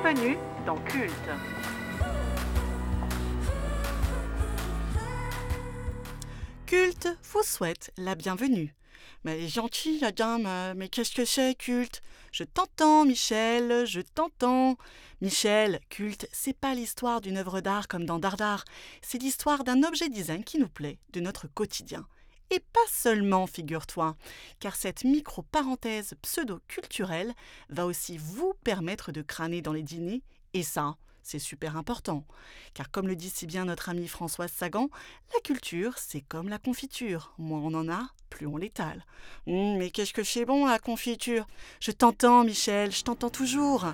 Bienvenue dans Culte. Culte vous souhaite la bienvenue. Mais gentil, euh, mais qu'est-ce que c'est, culte? Je t'entends, Michel, je t'entends. Michel, culte, c'est pas l'histoire d'une œuvre d'art comme dans Dardar, c'est l'histoire d'un objet design qui nous plaît, de notre quotidien. Et pas seulement, figure-toi, car cette micro-parenthèse pseudo-culturelle va aussi vous permettre de crâner dans les dîners, et ça, c'est super important. Car comme le dit si bien notre amie Françoise Sagan, la culture, c'est comme la confiture. Moins on en a, plus on l'étale. Hum, mais qu'est-ce que c'est bon, la confiture? Je t'entends, Michel, je t'entends toujours.